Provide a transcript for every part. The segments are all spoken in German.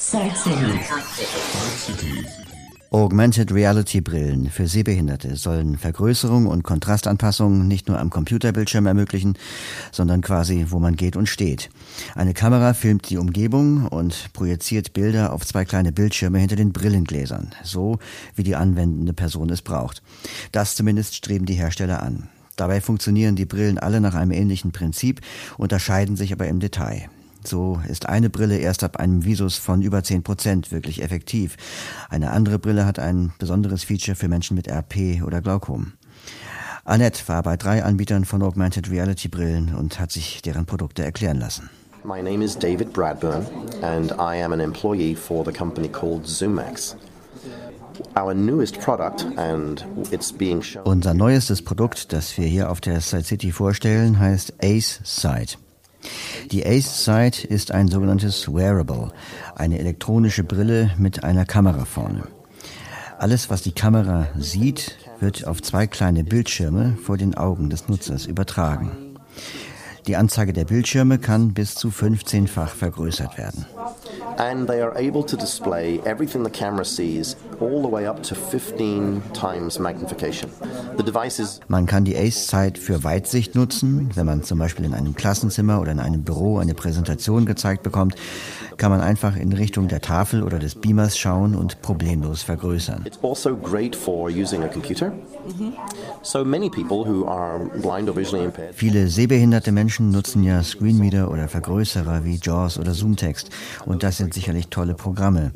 City. Augmented Reality Brillen für Sehbehinderte sollen Vergrößerung und Kontrastanpassung nicht nur am Computerbildschirm ermöglichen, sondern quasi, wo man geht und steht. Eine Kamera filmt die Umgebung und projiziert Bilder auf zwei kleine Bildschirme hinter den Brillengläsern, so wie die anwendende Person es braucht. Das zumindest streben die Hersteller an. Dabei funktionieren die Brillen alle nach einem ähnlichen Prinzip, unterscheiden sich aber im Detail. So ist eine Brille erst ab einem Visus von über 10 Prozent wirklich effektiv. Eine andere Brille hat ein besonderes Feature für Menschen mit RP oder Glaukom. Annette war bei drei Anbietern von Augmented Reality Brillen und hat sich deren Produkte erklären lassen. My name is David Bradburn, and I am an employee for the company called ZoomX. Our newest product, and it's being shown. Unser neuestes Produkt, das wir hier auf der Side City vorstellen, heißt Ace Sight. Die Ace Sight ist ein sogenanntes Wearable, eine elektronische Brille mit einer Kamera vorne. Alles, was die Kamera sieht, wird auf zwei kleine Bildschirme vor den Augen des Nutzers übertragen. Die Anzeige der Bildschirme kann bis zu 15-fach vergrößert werden. And they are able to display everything the camera sees all the way up to 15 times magnification. The device is Man kann die Ace-Zeit für Weitsicht nutzen. Wenn man zum Beispiel in einem Klassenzimmer oder in einem Büro eine Präsentation gezeigt bekommt, kann man einfach in Richtung der Tafel oder des Beamers schauen und problemlos vergrößern. It's also great for using a computer. So many people who are blind or visually impaired Viele sehbehinderte Menschen nutzen ja Screenreader oder Vergrößerer wie JAWS oder Zoomtext und das sind sicherlich tolle Programme.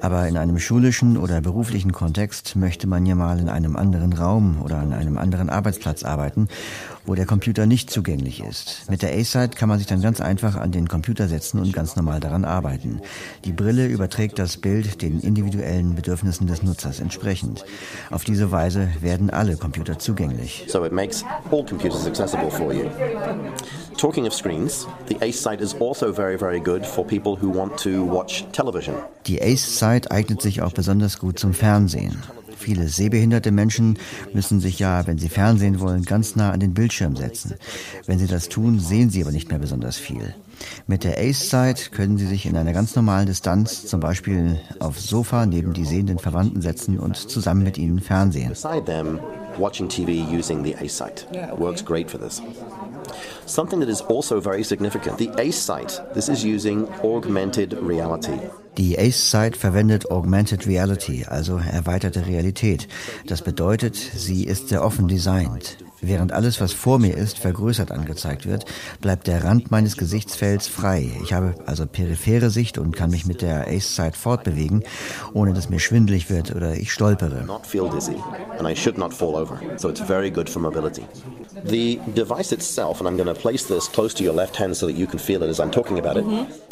Aber in einem schulischen oder beruflichen Kontext möchte man ja mal in einem anderen Raum oder an einem anderen Arbeitsplatz arbeiten, wo der Computer nicht zugänglich ist. Mit der A-Site kann man sich dann ganz einfach an den Computer setzen und ganz normal daran arbeiten. Die Brille überträgt das Bild den individuellen Bedürfnissen des Nutzers entsprechend. Auf diese Weise werden alle Computer zugänglich. so it makes all computers accessible for you. Talking of screens, the Ace site is also very, very good for people who want to watch television. Die Ace-Site eignet sich auch besonders gut zum Fernsehen. Viele sehbehinderte Menschen müssen sich ja, wenn sie Fernsehen wollen, ganz nah an den Bildschirm setzen. Wenn sie das tun, sehen sie aber nicht mehr besonders viel. Mit der Ace-Site können sie sich in einer ganz normalen Distanz, zum Beispiel aufs Sofa neben die sehenden Verwandten setzen und zusammen mit ihnen fernsehen. Beside them, watching TV using the Ace site works great for this. Something that is also very significant the Ace site, this is using augmented reality. Die Ace-Site verwendet Augmented Reality, also erweiterte Realität. Das bedeutet, sie ist sehr offen designt. Während alles, was vor mir ist, vergrößert angezeigt wird, bleibt der Rand meines Gesichtsfelds frei. Ich habe also periphere Sicht und kann mich mit der Ace-Site fortbewegen, ohne dass mir schwindelig wird oder ich stolpere. Not feel dizzy, and I should not fall over. So it's very good for mobility. The device itself, and I'm going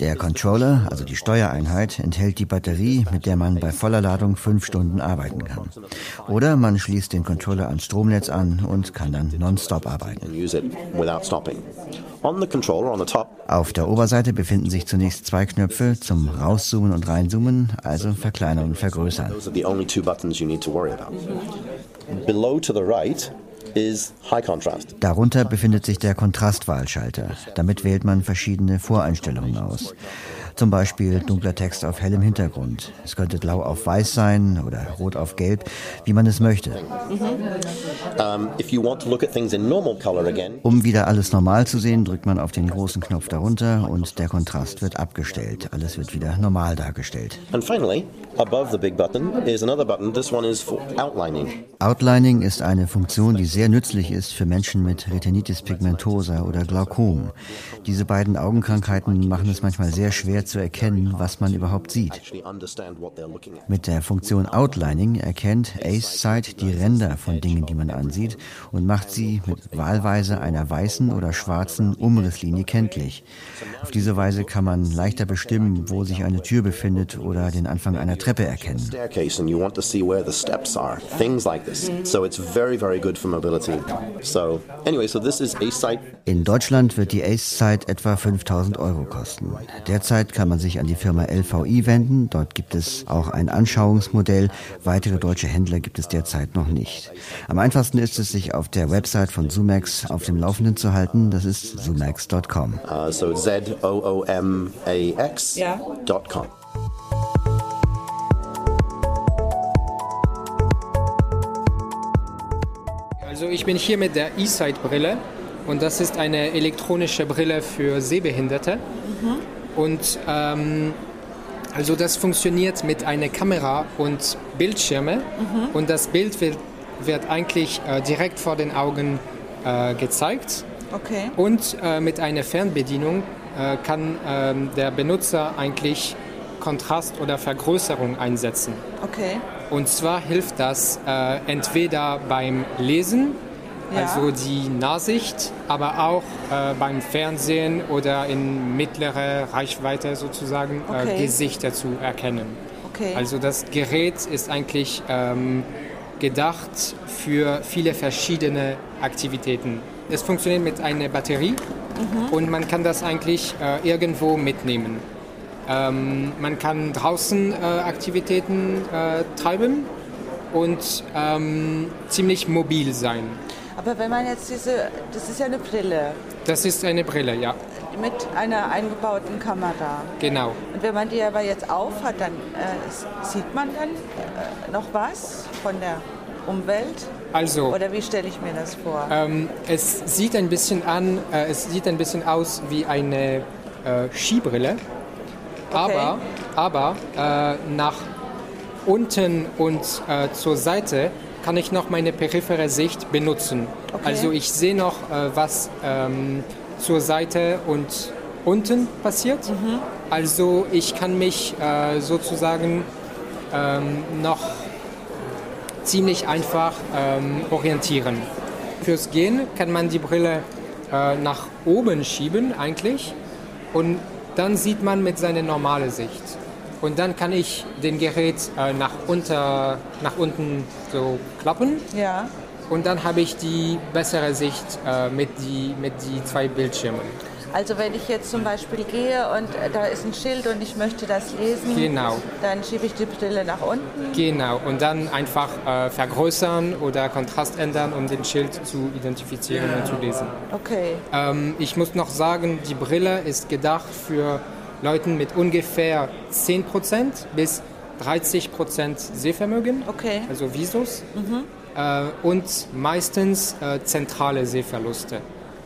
Der Controller, also die Steuereinheit, enthält die Batterie, mit der man bei voller Ladung fünf Stunden arbeiten kann. Oder man schließt den Controller ans Stromnetz an und kann dann nonstop arbeiten. Auf der Oberseite befinden sich zunächst zwei Knöpfe zum Rauszoomen und Reinzoomen, also verkleinern und vergrößern. Below to the right. Darunter befindet sich der Kontrastwahlschalter. Damit wählt man verschiedene Voreinstellungen aus. Zum Beispiel dunkler Text auf hellem Hintergrund. Es könnte blau auf weiß sein oder rot auf gelb, wie man es möchte. Um, wieder alles normal zu sehen, drückt man auf den großen Knopf darunter und der Kontrast wird abgestellt. Alles wird wieder normal dargestellt. and finally, above the big button is another button. This one is for outlining. Outlining ist eine Funktion, die sehr nützlich ist für Menschen mit Retinitis pigmentosa oder Glaukom. Diese beiden Augenkrankheiten machen es manchmal sehr schwer zu erkennen, was man überhaupt sieht. Mit der Funktion Outlining erkennt Ace-Sight die Ränder von Dingen, die man ansieht und macht sie mit wahlweise einer weißen oder schwarzen Umrisslinie kenntlich. Auf diese Weise kann man leichter bestimmen, wo sich eine Tür befindet oder den Anfang einer Treppe erkennen. In Deutschland wird die Ace-Zeit etwa 5000 Euro kosten. Derzeit kann man sich an die Firma LVI wenden. Dort gibt es auch ein Anschauungsmodell. Weitere deutsche Händler gibt es derzeit noch nicht. Am einfachsten ist es, sich auf der Website von Sumax auf dem Laufenden zu halten. Das ist sumax.com. Uh, so Z-O-O-M-A-X.com. Ja. Also ich bin hier mit der E-Sight-Brille und das ist eine elektronische Brille für Sehbehinderte. Mhm. Und ähm, also das funktioniert mit einer Kamera und Bildschirme mhm. und das Bild wird, wird eigentlich äh, direkt vor den Augen äh, gezeigt. Okay. Und äh, mit einer Fernbedienung äh, kann ähm, der Benutzer eigentlich Kontrast oder Vergrößerung einsetzen. Okay. Und zwar hilft das äh, entweder beim Lesen, ja. also die Nachsicht, aber auch äh, beim Fernsehen oder in mittlerer Reichweite sozusagen äh, okay. Gesichter zu erkennen. Okay. Also das Gerät ist eigentlich ähm, gedacht für viele verschiedene Aktivitäten. Es funktioniert mit einer Batterie mhm. und man kann das eigentlich äh, irgendwo mitnehmen. Ähm, man kann draußen äh, Aktivitäten äh, treiben und ähm, ziemlich mobil sein. Aber wenn man jetzt diese, das ist ja eine Brille. Das ist eine Brille, ja. Mit einer eingebauten Kamera. Genau. Und wenn man die aber jetzt auf hat, dann äh, sieht man dann äh, noch was von der Umwelt? Also, Oder wie stelle ich mir das vor? Ähm, es sieht ein bisschen an, äh, es sieht ein bisschen aus wie eine äh, Skibrille, okay. aber, aber äh, nach unten und äh, zur Seite kann ich noch meine periphere Sicht benutzen. Okay. Also ich sehe noch, äh, was ähm, zur Seite und unten passiert. Mhm. Also ich kann mich äh, sozusagen ähm, noch ziemlich einfach ähm, orientieren. Fürs Gehen kann man die Brille äh, nach oben schieben eigentlich und dann sieht man mit seiner normalen Sicht. Und dann kann ich den Gerät äh, nach, unter, nach unten so klappen. Ja. Und dann habe ich die bessere Sicht äh, mit, die, mit die zwei Bildschirmen. Also wenn ich jetzt zum Beispiel gehe und äh, da ist ein Schild und ich möchte das lesen, genau. dann schiebe ich die Brille nach unten. Genau, und dann einfach äh, vergrößern oder Kontrast ändern, um den Schild zu identifizieren ja. und zu lesen. Okay. Ähm, ich muss noch sagen, die Brille ist gedacht für Leute mit ungefähr 10% bis 30% Sehvermögen, okay. also Visus, mhm. äh, und meistens äh, zentrale Sehverluste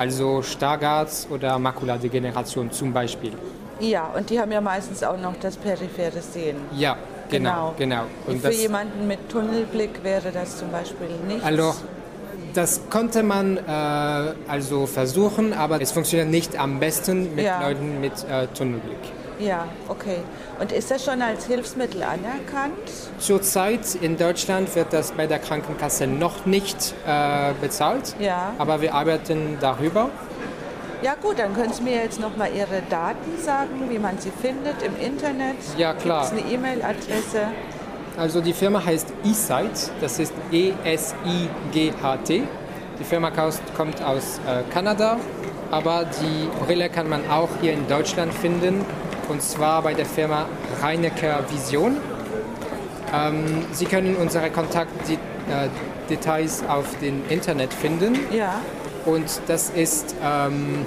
also Stargardt oder Makuladegeneration zum Beispiel. Ja, und die haben ja meistens auch noch das periphere Sehen. Ja, genau, genau. genau. Und, für jemanden mit Tunnelblick wäre das zum Beispiel nicht. Also, das konnte man äh, also versuchen, aber es funktioniert nicht am besten mit ja. Leuten mit äh, Tunnelblick. Ja, okay. Und ist das schon als Hilfsmittel anerkannt? Zurzeit in Deutschland wird das bei der Krankenkasse noch nicht äh, bezahlt. Ja. Aber wir arbeiten darüber. Ja gut, dann können Sie mir jetzt noch mal Ihre Daten sagen, wie man sie findet im Internet. Ja klar. Gibt eine E-Mail-Adresse? Also die Firma heißt eSight, das ist E-S-I-G-H-T. Die Firma kommt aus äh, Kanada, aber die Brille kann man auch hier in Deutschland finden und zwar bei der Firma Reinecker Vision. Ähm, Sie können unsere Kontaktdetails auf dem Internet finden. Ja. Und das ist ähm,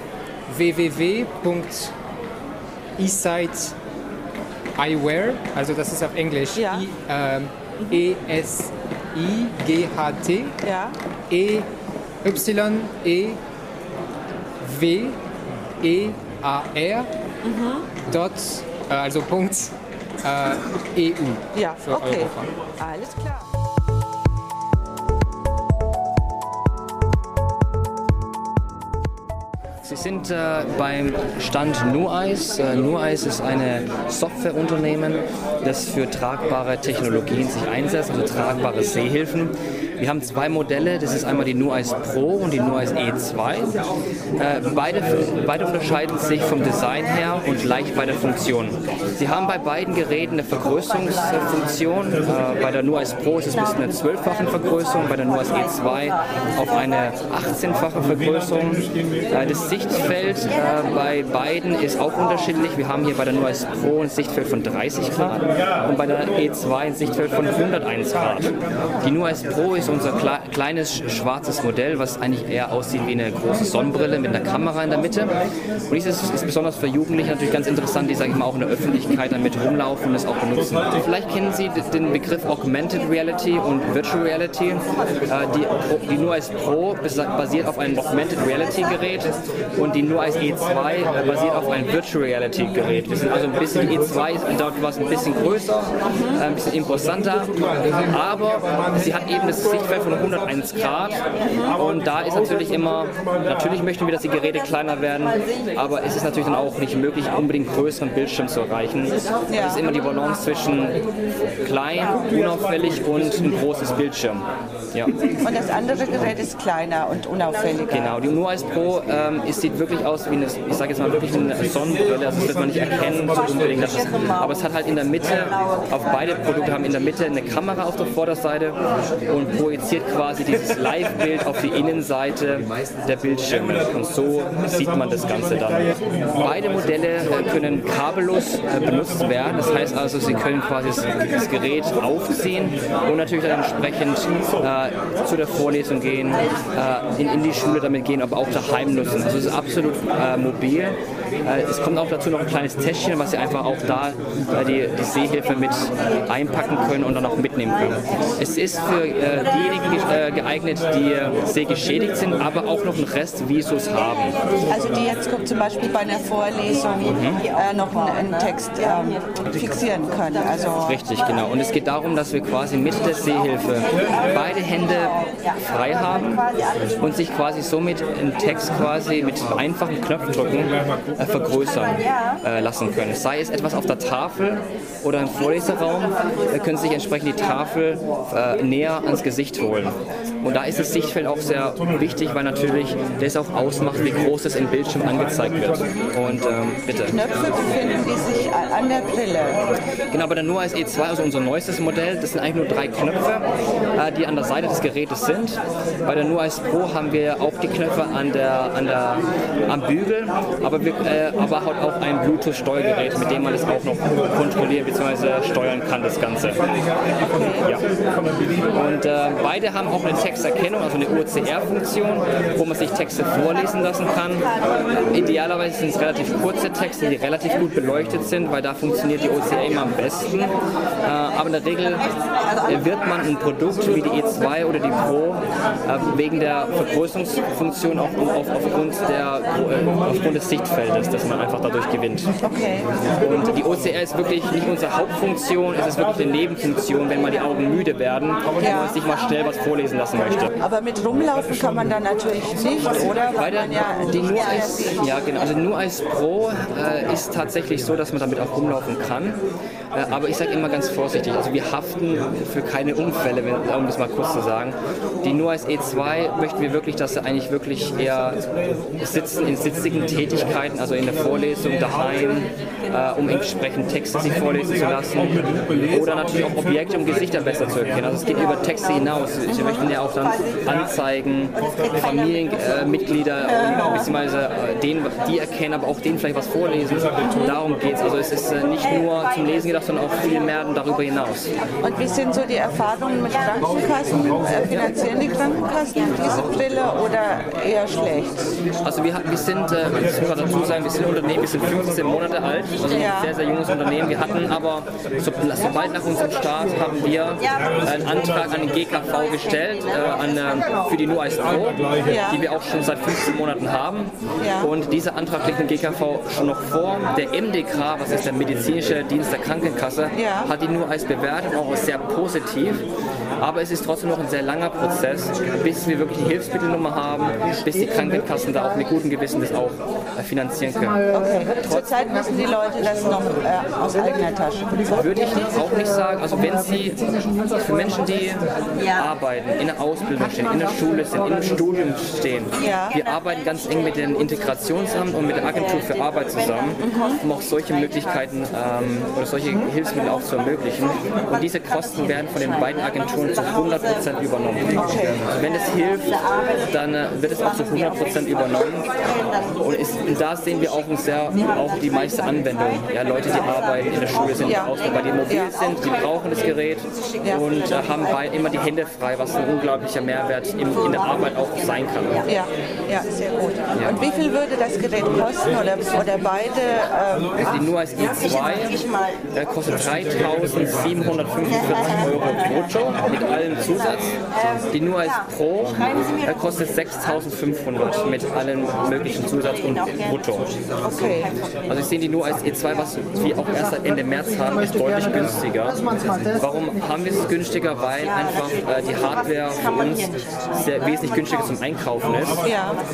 www.eSight.eyewear, also das ist auf Englisch ja. E-S-I-G-H-T ja. E-Y-E-W-E-A-R mhm. dot, äh, also Punkt äh, EU. Ja, okay. Europa. Alles klar. Sie sind äh, beim Stand NuEis. Äh, NuEis ist ein Softwareunternehmen, das für tragbare Technologien sich einsetzt, also tragbare Sehhilfen. Wir haben zwei Modelle, das ist einmal die NuEyes Pro und die NuEyes E2. Äh, beide, beide unterscheiden sich vom Design her und leicht bei der Funktion. Sie haben bei beiden Geräten eine Vergrößerungsfunktion. Äh, bei der NuEyes Pro ist es bis eine 12-fache Vergrößerung, bei der NuEyes E2 auf eine 18-fache Vergrößerung. Äh, das Sichtfeld bei beiden ist auch unterschiedlich. Wir haben hier bei der NuEyes Pro ein Sichtfeld von 30 Grad und bei der E2 ein Sichtfeld von 101 Grad. Die NuEyes Pro ist ist unser kleines schwarzes Modell, was eigentlich eher aussieht wie eine große Sonnenbrille mit einer Kamera in der Mitte. Und dieses ist besonders für Jugendliche natürlich ganz interessant, die, sage ich mal, auch in der Öffentlichkeit damit rumlaufen und es auch benutzen. Vielleicht kennen Sie den Begriff Augmented Reality und Virtual Reality. Äh, die, die NUICE Pro basiert auf einem Augmented Reality Gerät und die NUICE E2 basiert auf einem Virtual Reality Gerät. Wir sind also ein bisschen, die E2 dort war es ein bisschen größer, äh, ein bisschen imposanter, aber sie hat eben das Sichtfeld von 101 Grad und da ist natürlich immer, natürlich möchten wir, dass die Geräte kleiner werden, aber es ist natürlich dann auch nicht möglich, unbedingt größeren Bildschirm zu erreichen. Es ist immer die Balance zwischen klein, unauffällig und ein großes Bildschirm. Ja. Und das andere Gerät ist kleiner und unauffälliger. Genau, die Nuice Pro ähm, es sieht wirklich aus wie eine, ich sage jetzt mal wirklich eine Sonnenbrille, also das wird man nicht erkennen unbedingt. Es, aber es hat halt in der Mitte, auf beide Produkte haben in der Mitte eine Kamera auf der Vorderseite und projiziert quasi dieses Live-Bild auf die Innenseite der Bildschirme. Und so sieht man das Ganze dann. Beide Modelle äh, können kabellos äh, benutzt werden. Das heißt also, Sie können quasi das, Gerät aufziehen und natürlich dann entsprechend äh, zu der Vorlesung gehen, äh, in, in, die Schule damit gehen, aber auch daheim nutzen. Also es ist absolut äh, mobil. Äh, es kommt auch dazu noch ein kleines Täschchen, was Sie einfach auch da die, die Sehhilfe mit einpacken können und dann auch mitnehmen können. Es ist für diejenigen geeignet, die sehgeschädigt sind, aber auch noch einen Rest Visus haben. Also die jetzt zum Beispiel bei einer Vorlesung mhm. noch einen, einen Text ähm, fixieren können. Also Richtig, genau. Und es geht darum, dass wir quasi mit der Sehhilfe beide Hände frei haben und sich quasi somit einen Text quasi mit einfachen Knopfdrücken äh, vergrößern äh, lassen können. Sei es etwas auf der Tafel oder im Vorleseraum, äh, können Sie sich entsprechend die Tafel äh, näher ans Gesicht holen. Und da ist das Sichtfeld auch sehr wichtig, weil natürlich das auch ausmacht, wie groß es im Bildschirm angezeigt wird. Und ähm, bitte. Knöpfe befinden die sich an der Brille. Genau, bei der NUAS E2, also unser neuestes Modell, das sind eigentlich nur drei Knöpfe, äh, die an der Seite des Gerätes sind. Bei der NUAS Pro haben wir auch die Knöpfe an der, an der, am Bügel, aber, wir, äh, aber halt auch ein Bluetooth-Steuergerät, mit dem man das auch noch kontrollieren bzw. steuern kann, das Ganze. Ja. Und äh, beide haben auch eine Texterkennung, also eine OCR-Funktion, wo man sich Texte vorlesen lassen kann. Idealerweise sind es relativ kurze Texte, die relativ gut beleuchtet sind, weil da funktioniert die OCR immer am besten. Äh, aber in der Regel wird man ein Produkt wie die E2 oder die Pro äh, wegen der Vergrößerungsfunktion auch auf, aufgrund, der, äh, aufgrund des Sichtfeldes, das man einfach dadurch gewinnt. Okay. Und die OCR ist wirklich nicht unsere Hauptfunktion, es ist wirklich eine Nebenfunktion, wenn mal die Augen müde werden und ja. man sich mal schnell was vorlesen lassen möchte. Aber mit rumlaufen kann man dann natürlich nicht, oder? Weil der, ja die nur als, ja genau, also nur als Pro äh, ist tatsächlich so, dass man damit auch rumlaufen kann. Äh, aber ich sage immer ganz vorsichtig, also wir haften für keine Unfälle, um das mal kurz zu sagen. Die nur als E2 möchten wir wirklich, dass sie eigentlich wirklich eher sitzen in sitzigen Tätigkeiten, also in der Vorlesung, daheim, äh, um entsprechend Texte sich vorlesen zu lassen oder natürlich auch Objekte, um Gesichter besser zu erkennen. Also es geht über Texte hinaus. Sie möchten ja auch dann Anzeigen, Familienmitglieder, äh, beziehungsweise äh, denen, die erkennen, aber auch denen vielleicht was vorlesen. Darum geht es. Also es ist äh, nicht nur zum Lesen gedacht, sondern auch viel mehr darüber hinaus. Und wie sind so die Erfahrungen mit Krankenkassen? Äh, finanzieren die Krankenkassen diese Brille oder eher schlecht? Also wir, wir sind, äh, ich muss dazu sagen, wir sind Unternehmen, wir sind 15 Monate alt, also ja. ein sehr, sehr junges Unternehmen. Wir hatten aber, so, sobald nach unserem Start haben wir einen Antrag an den GKV gestellt, äh, an, äh, für die NUICE Pro, ja. die wir auch schon seit 15 Monaten haben. Ja. Und dieser Antrag liegt dem GKV schon noch vor. Der MDK, was ist der medizinische Dienst der Krankenkasse, hat die NUICE bewertet, auch sehr positiv. Aber es ist trotzdem noch ein sehr langer Prozess, bis wir wirklich die Hilfsmittelnummer haben, bis die Krankenkassen da auch mit gutem Gewissen das auch äh, finanzieren können. Okay. Zurzeit müssen die Leute das noch äh, aus eigener Tasche bezahlen? Würde ich auch nicht sagen. Also wenn Sie für Menschen, die arbeiten, in der Ausbildung stehen, in der Schule sind, im Studium stehen, wir arbeiten ganz eng mit dem Integrationsamt und mit der Agentur für Arbeit zusammen, um auch solche Möglichkeiten ähm, oder solche Hilfsmittel auch zu ermöglichen. Und diese Kosten werden von den beiden Agenturen zu 100% übernommen. Okay. Wenn es hilft, dann äh, wird es auch zu 100% übernommen. Und, ist, und da sehen wir auch, sehr, auch die meiste Anwendung. Ja, Leute, die arbeiten in der Schule, sind ja. weil die mobil sind, die brauchen das Gerät und äh, haben immer die Hände frei, was ein unglaublicher Mehrwert in, in der Arbeit auch sein kann. Ja, ja sehr gut. Und wie viel würde das Gerät kosten oder, oder beide? Ähm, also die NUAS i2 der kostet 3.745 Euro brutto mit allem Zusatz. Die NUAS Pro der kostet 6.500 mit allen möglichen Zusatz und brutto. Also ich sehe die NUAS E2, was wir auch erst seit Ende März haben, ist deutlich günstiger. Warum haben wir es günstiger? Weil einfach äh, die Hardware für uns sehr wesentlich günstiger zum Einkaufen ist.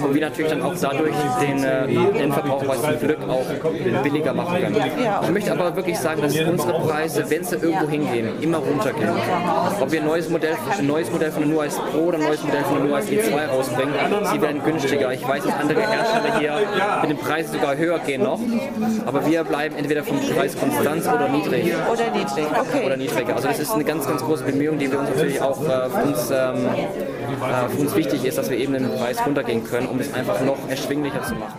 Und wir natürlich dann auch dadurch den äh, Endverbraucher zum Glück auch billiger machen können. Ich möchte aber wirklich sagen, dass unsere Preise, wenn sie irgendwo hingehen, immer runtergehen. Ob wir ein neues Modell, ein neues Modell von der NUAS Pro oder ein neues Modell von der NUAS E2 rausbringen, sie werden günstiger. Ich weiß, dass andere Hersteller hier mit den Preisen sogar höher gehen noch, aber wir bleiben entweder vom Preis konstant oder niedrig. Oder niedrig, okay. Oder niedriger. Also das ist eine ganz, ganz große Bemühung, die wir uns natürlich auch äh, für, uns, ähm, äh, für uns wichtig ist, dass wir eben den Preis runtergehen können, um es einfach noch erschwinglicher zu machen.